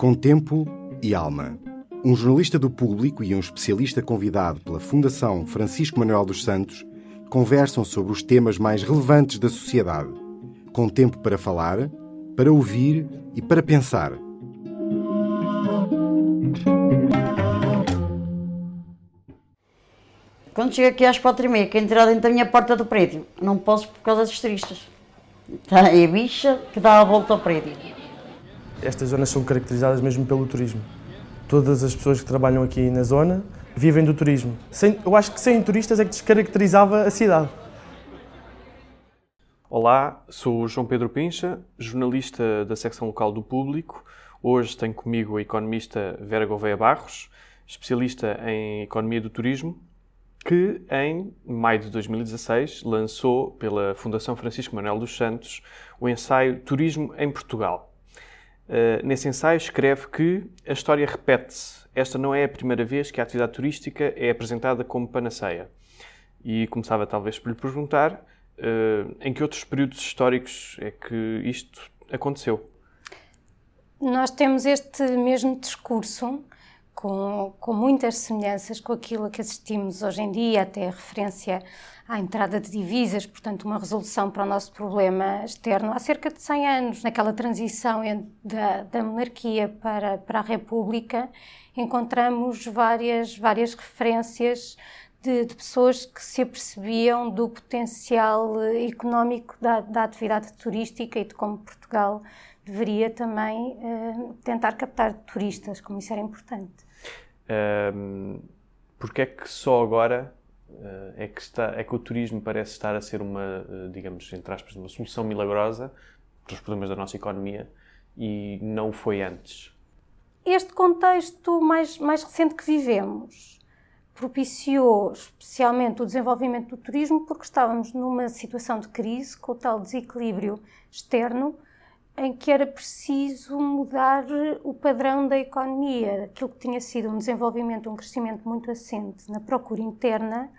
Com tempo e alma. Um jornalista do público e um especialista convidado pela Fundação Francisco Manuel dos Santos conversam sobre os temas mais relevantes da sociedade. Com tempo para falar, para ouvir e para pensar. Quando chego aqui às quatro e meia, que entrar dentro da minha porta do prédio, não posso por causa dos turistas. Está a bicha que dá a volta ao prédio. Estas zonas são caracterizadas mesmo pelo turismo. Todas as pessoas que trabalham aqui na zona vivem do turismo. Sem, eu acho que sem turistas é que descaracterizava a cidade. Olá, sou o João Pedro Pincha, jornalista da secção local do Público. Hoje tenho comigo a economista Vera Gouveia Barros, especialista em economia do turismo, que em maio de 2016 lançou pela Fundação Francisco Manuel dos Santos o ensaio Turismo em Portugal. Uh, nesse ensaio escreve que a história repete-se. Esta não é a primeira vez que a atividade turística é apresentada como panaceia. E começava talvez por lhe perguntar uh, em que outros períodos históricos é que isto aconteceu. Nós temos este mesmo discurso com, com muitas semelhanças com aquilo que assistimos hoje em dia, até a referência à entrada de divisas, portanto, uma resolução para o nosso problema externo há cerca de 100 anos, naquela transição da, da monarquia para, para a República, encontramos várias, várias referências de, de, pessoas que se apercebiam do potencial económico da, da atividade turística e de como Portugal deveria também uh, tentar captar turistas, como isso era importante. Um, porque é que só agora uh, é, que está, é que o turismo parece estar a ser uma, uh, digamos, entre aspas, uma solução milagrosa para os problemas da nossa economia e não foi antes? Este contexto mais, mais recente que vivemos propiciou especialmente o desenvolvimento do turismo porque estávamos numa situação de crise com o tal desequilíbrio externo em que era preciso mudar o padrão da economia. Aquilo que tinha sido um desenvolvimento, um crescimento muito assente na procura interna,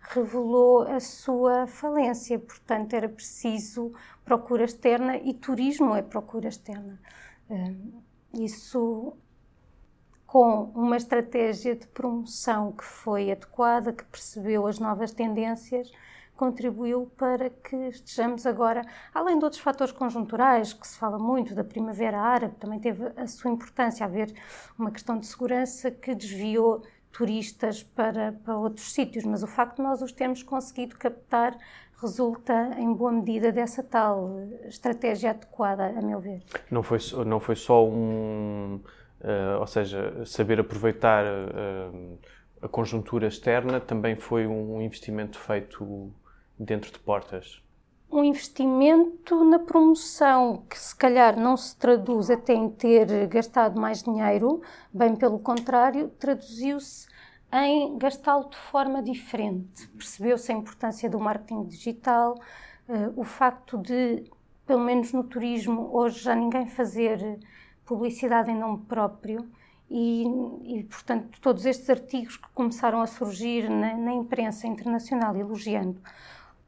revelou a sua falência. Portanto, era preciso procura externa e turismo é procura externa. Hum, isso com uma estratégia de promoção que foi adequada, que percebeu as novas tendências contribuiu para que estejamos agora, além de outros fatores conjunturais, que se fala muito, da Primavera Árabe, também teve a sua importância, haver uma questão de segurança que desviou turistas para, para outros sítios, mas o facto de nós os termos conseguido captar resulta em boa medida dessa tal estratégia adequada, a meu ver. Não foi, não foi só um, uh, ou seja, saber aproveitar uh, a conjuntura externa, também foi um investimento feito dentro de portas? Um investimento na promoção que se calhar não se traduz até em ter gastado mais dinheiro, bem pelo contrário, traduziu-se em gastá-lo de forma diferente. Percebeu-se a importância do marketing digital, uh, o facto de, pelo menos no turismo, hoje já ninguém fazer publicidade em nome próprio. E, e, portanto, todos estes artigos que começaram a surgir na, na imprensa internacional elogiando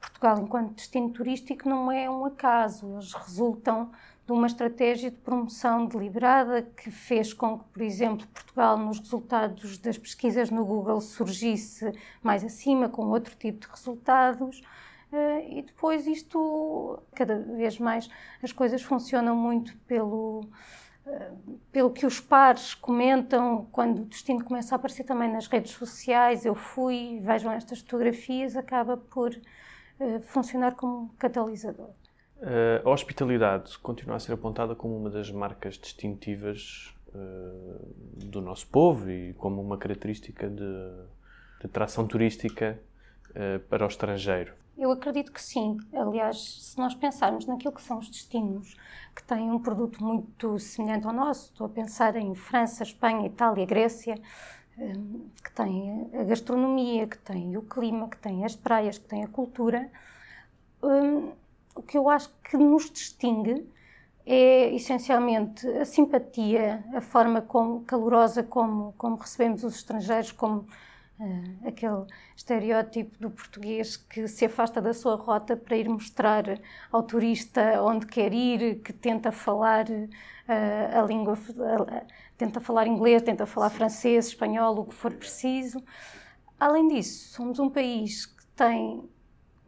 Portugal, enquanto destino turístico, não é um acaso. Eles resultam de uma estratégia de promoção deliberada que fez com que, por exemplo, Portugal, nos resultados das pesquisas no Google, surgisse mais acima, com outro tipo de resultados. Eh, e depois isto, cada vez mais, as coisas funcionam muito pelo, eh, pelo que os pares comentam quando o destino começa a aparecer também nas redes sociais. Eu fui, vejam estas fotografias, acaba por funcionar como catalisador. Uh, a hospitalidade continua a ser apontada como uma das marcas distintivas uh, do nosso povo e como uma característica de, de atração turística para o estrangeiro. Eu acredito que sim. Aliás, se nós pensarmos naquilo que são os destinos que têm um produto muito semelhante ao nosso, estou a pensar em França, Espanha, Itália, Grécia, que tem a gastronomia, que tem o clima, que tem as praias, que tem a cultura. Um, o que eu acho que nos distingue é essencialmente a simpatia, a forma como, calorosa como, como recebemos os estrangeiros, como Uh, aquele estereótipo do português que se afasta da sua rota para ir mostrar ao turista onde quer ir, que tenta falar uh, a língua, uh, tenta falar inglês, tenta falar francês, espanhol, o que for preciso. Além disso, somos um país que tem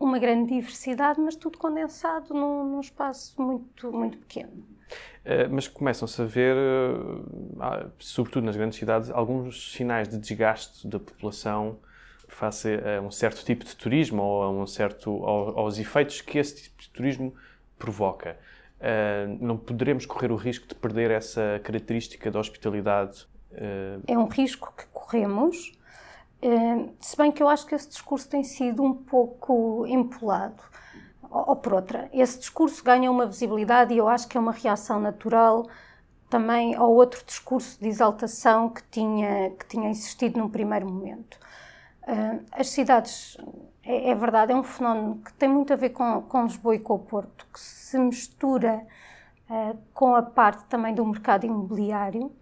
uma grande diversidade, mas tudo condensado num, num espaço muito, muito pequeno. Uh, mas começam-se a ver, uh, sobretudo nas grandes cidades, alguns sinais de desgaste da população face a um certo tipo de turismo ou a um certo, ao, aos efeitos que esse tipo de turismo provoca. Uh, não poderemos correr o risco de perder essa característica da hospitalidade? É um risco que corremos, se bem que eu acho que esse discurso tem sido um pouco empolado. Ou por outra, esse discurso ganha uma visibilidade e eu acho que é uma reação natural também ao outro discurso de exaltação que tinha, que tinha existido num primeiro momento. as cidades, é, é, verdade, é um fenómeno que tem muito a ver com, com Lisboa e com o Porto, que se mistura com a parte também do mercado imobiliário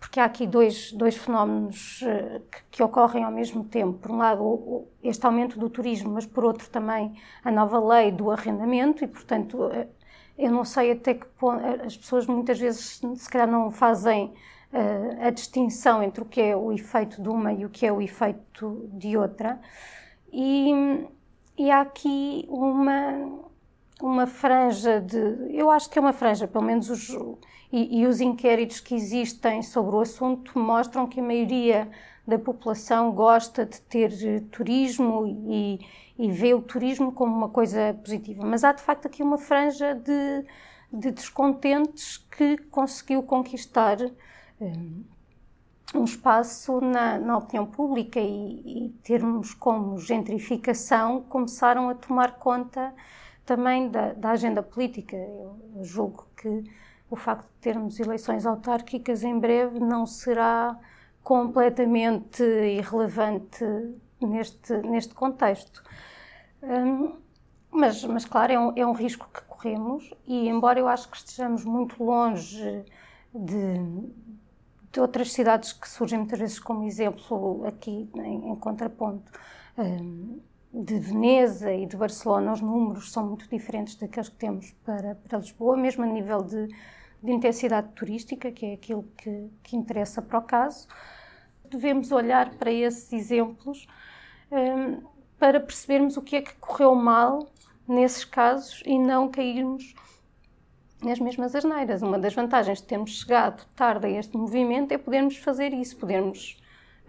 porque há aqui dois, dois fenómenos uh, que, que, ocorrem ao mesmo tempo. Por um lado, este aumento do turismo, mas por outro também a nova lei do arrendamento, e portanto, uh, eu não sei até que ponto, as pessoas muitas vezes se calhar não fazem a distinção entre o que é o efeito de uma e o que é o efeito de outra. E, e há aqui uma, uma franja de. Eu acho que é uma franja, pelo menos os e, e, os inquéritos que existem sobre o assunto mostram que a maioria da população gosta de ter eh, turismo e, e vê o turismo como uma coisa positiva. Mas há de facto aqui uma franja de, de descontentes que conseguiu conquistar um, um espaço na, na, opinião pública e, e termos como gentrificação começaram a tomar conta também da, da agenda política. Eu, julgo que o facto de termos eleições autárquicas em breve não será completamente irrelevante neste, neste contexto. Um, mas, mas, claro, é um, é um risco que corremos e, embora eu acho que estejamos muito longe de, de outras cidades que surgem muitas vezes como exemplo aqui em, em contraponto, um, de Veneza e de Barcelona, os números são muito diferentes daqueles que temos para, para Lisboa, mesmo a nível de de intensidade turística, que é aquilo que, que interessa para o caso. Devemos olhar para esses exemplos um, para percebermos o que é que correu mal nesses casos e não cairmos nas mesmas asneiras. Uma das vantagens de termos chegado tarde a este movimento é podermos fazer isso, podermos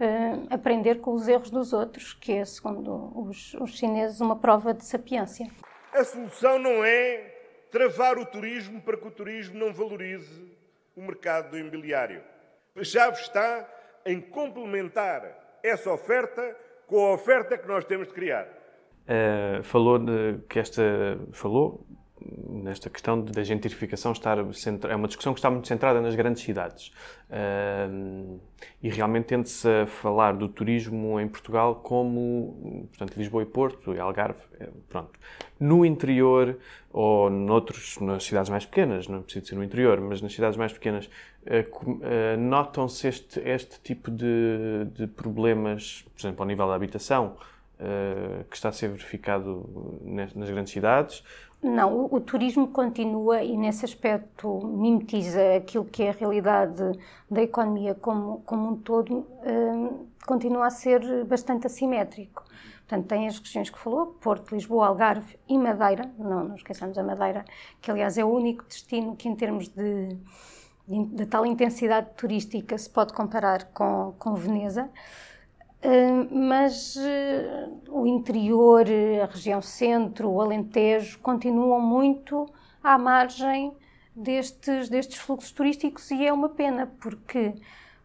uh, aprender com os erros dos outros, que é, segundo os, os chineses, uma prova de sapiência. A solução não é travar o turismo para que o turismo não valorize o mercado do imobiliário. A chave está em complementar essa oferta com a oferta que nós temos de criar. Uh, falou de, que esta falou nesta questão da gentrificação estar é uma discussão que está muito centrada nas grandes cidades. Uh, e realmente tende-se a falar do turismo em Portugal como portanto Lisboa e Porto e Algarve é, pronto. No interior ou noutros nas cidades mais pequenas não precisa ser no interior mas nas cidades mais pequenas uh, notam-se este este tipo de, de problemas por exemplo ao nível da habitação que está a ser verificado nas grandes cidades? Não, o, o, turismo continua e nesse aspecto mimetiza aquilo que é a realidade da economia como, como um todo, um, continua a ser bastante assimétrico. Portanto, tem as regiões que falou, Porto, Lisboa, Algarve e Madeira, não, não esqueçamos a Madeira, que aliás é o único destino que em termos de, de, de tal intensidade turística se pode comparar com, com Veneza mas uh, o interior, a região centro, o Alentejo continuam muito à margem destes, destes fluxos turísticos e é uma pena porque,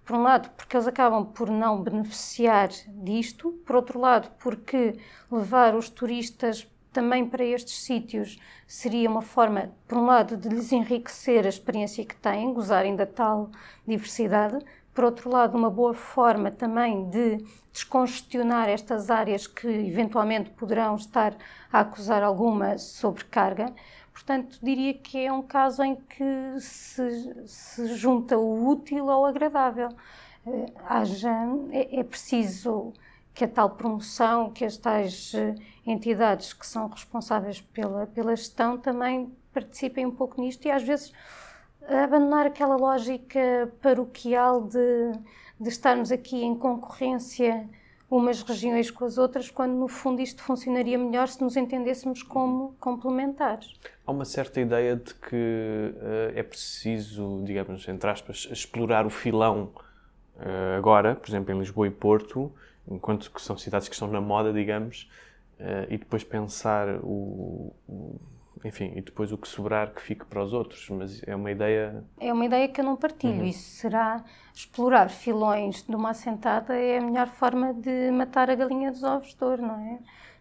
por um lado, porque eles acabam por não beneficiar disto, por outro lado, porque levar os turistas também para estes sítios seria uma forma, por um lado, de lhes enriquecer a experiência que têm, gozarem da tal diversidade, por outro lado, uma boa forma também de descongestionar estas áreas que eventualmente poderão estar a acusar alguma sobrecarga. Portanto, diria que é um caso em que se, se junta o útil ao agradável. haja, é, é preciso que a tal promoção, que as tais entidades que são responsáveis pela, pela gestão também participem um pouco nisto e às vezes abandonar aquela lógica paroquial de, de estarmos aqui em concorrência umas regiões com as outras, quando no fundo isto funcionaria melhor se nos entendêssemos como complementares. Há uma certa ideia de que uh, é preciso, digamos, entre aspas, explorar o filão uh, agora, por exemplo, em Lisboa e Porto, enquanto que são cidades que estão na moda, digamos, uh, e depois pensar o, o enfim, e depois o que sobrar que fique para os outros, mas é uma ideia... É uma ideia que eu não partilho, uhum. isso será explorar filões de uma assentada é a melhor forma de matar a galinha dos ovos de ouro, não é?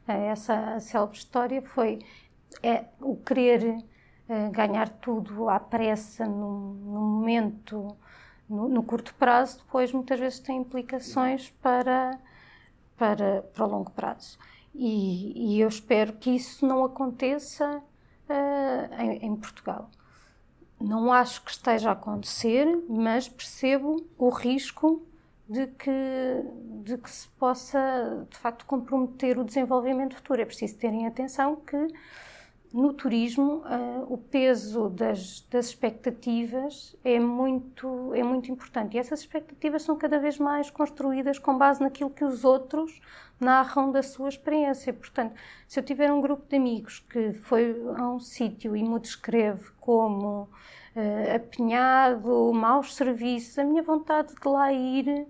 é essa célebre história foi é, o querer é, ganhar tudo à pressa, no, no momento, no, no, curto prazo, depois muitas vezes tem implicações para, para, para o longo prazo. E, e eu espero que isso não aconteça uh, em, em, Portugal. Não acho que esteja a acontecer, mas percebo o risco de que, de que se possa, de facto, comprometer o desenvolvimento futuro. É preciso terem atenção que no turismo uh, o peso das, das expectativas é muito, é muito importante e essas expectativas são cada vez mais construídas com base naquilo que os outros narram da sua experiência. Portanto, se eu tiver um grupo de amigos que foi a um sítio e me descreve como uh, apinhado, maus serviços, a minha vontade de lá ir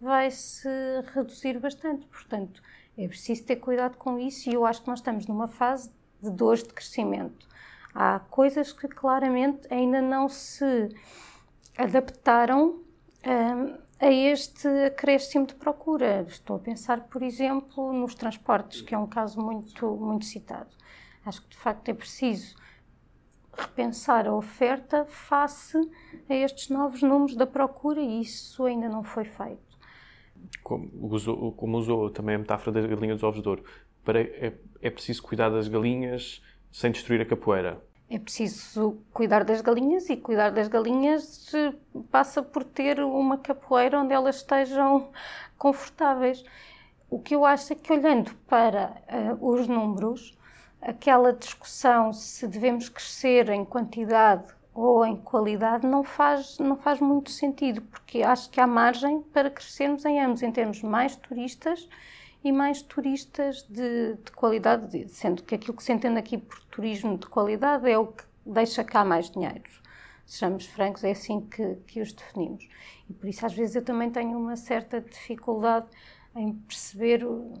vai se reduzir bastante. Portanto, é preciso ter cuidado com isso e eu acho que nós estamos numa fase de dores de crescimento. Há coisas que claramente ainda não se adaptaram um, a este acréscimo de procura. Estou a pensar, por exemplo, nos transportes, que é um caso muito, muito citado. Acho que de facto é preciso repensar a oferta face a estes novos números da procura e isso ainda não foi feito. Como usou, como usou também a metáfora da galinha dos ovos de ouro, para, é, é preciso cuidar das galinhas sem destruir a capoeira. É preciso cuidar das galinhas e cuidar das galinhas passa por ter uma capoeira onde elas estejam confortáveis. O que eu acho é que, olhando para uh, os números, aquela discussão se devemos crescer em quantidade ou em qualidade não faz, não faz muito sentido, porque acho que há margem para crescermos em ambos, em termos mais turistas e mais turistas de, de, qualidade, sendo que aquilo que se entende aqui por turismo de qualidade é o que deixa cá mais dinheiro. Sejamos francos, é assim que, que os definimos. E por isso, às vezes, eu também tenho uma certa dificuldade em perceber o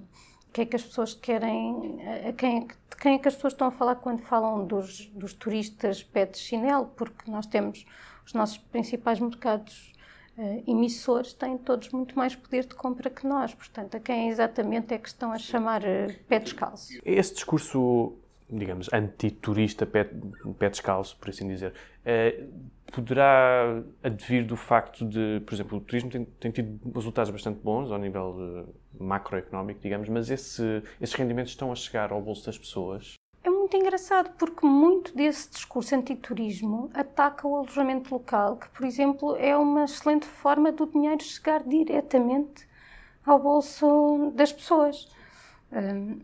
que é que as pessoas querem, a quem, de quem é que as pessoas estão a falar quando falam dos, dos turistas pé de chinelo, porque nós temos os nossos principais mercados uh, emissores têm todos muito mais poder de compra que nós. Portanto, a quem exatamente é que estão a chamar uh, pé descalço? Esse discurso, digamos, antiturista, pé, pé descalço, por assim dizer, uh, poderá advir do facto de, por exemplo, o turismo tem, tem tido resultados bastante bons ao nível macroeconómico, digamos, mas esse, esses rendimentos estão a chegar ao bolso das pessoas muito engraçado porque muito desse discurso antiturismo ataca o alojamento local, que, por exemplo, é uma excelente forma do dinheiro chegar diretamente ao bolso das pessoas. Um,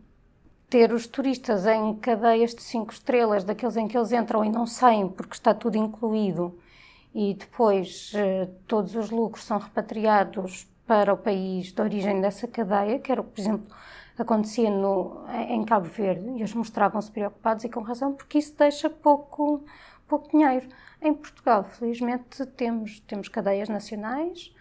ter os turistas em cadeias de cinco estrelas, daqueles em que eles entram e não saem porque está tudo incluído, e depois uh, todos os lucros são repatriados para o país de origem dessa cadeia, que era, por exemplo, acontecia no, em Cabo Verde e eles mostravam-se preocupados e com razão, porque isso deixa pouco, pouco dinheiro. Em Portugal, felizmente, temos, temos cadeias nacionais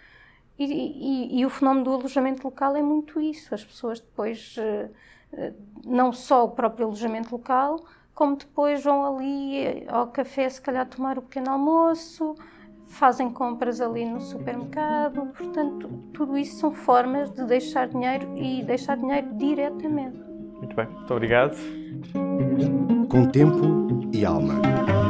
e, e, e o fenómeno do alojamento local é muito isso. As pessoas depois, eh, eh, não só o próprio alojamento local, como depois vão ali ao café, se calhar tomar o pequeno almoço, fazem compras ali no supermercado. Portanto, tudo isso são formas de deixar dinheiro e deixar dinheiro diretamente. Muito bem, muito obrigado. Com tempo e alma.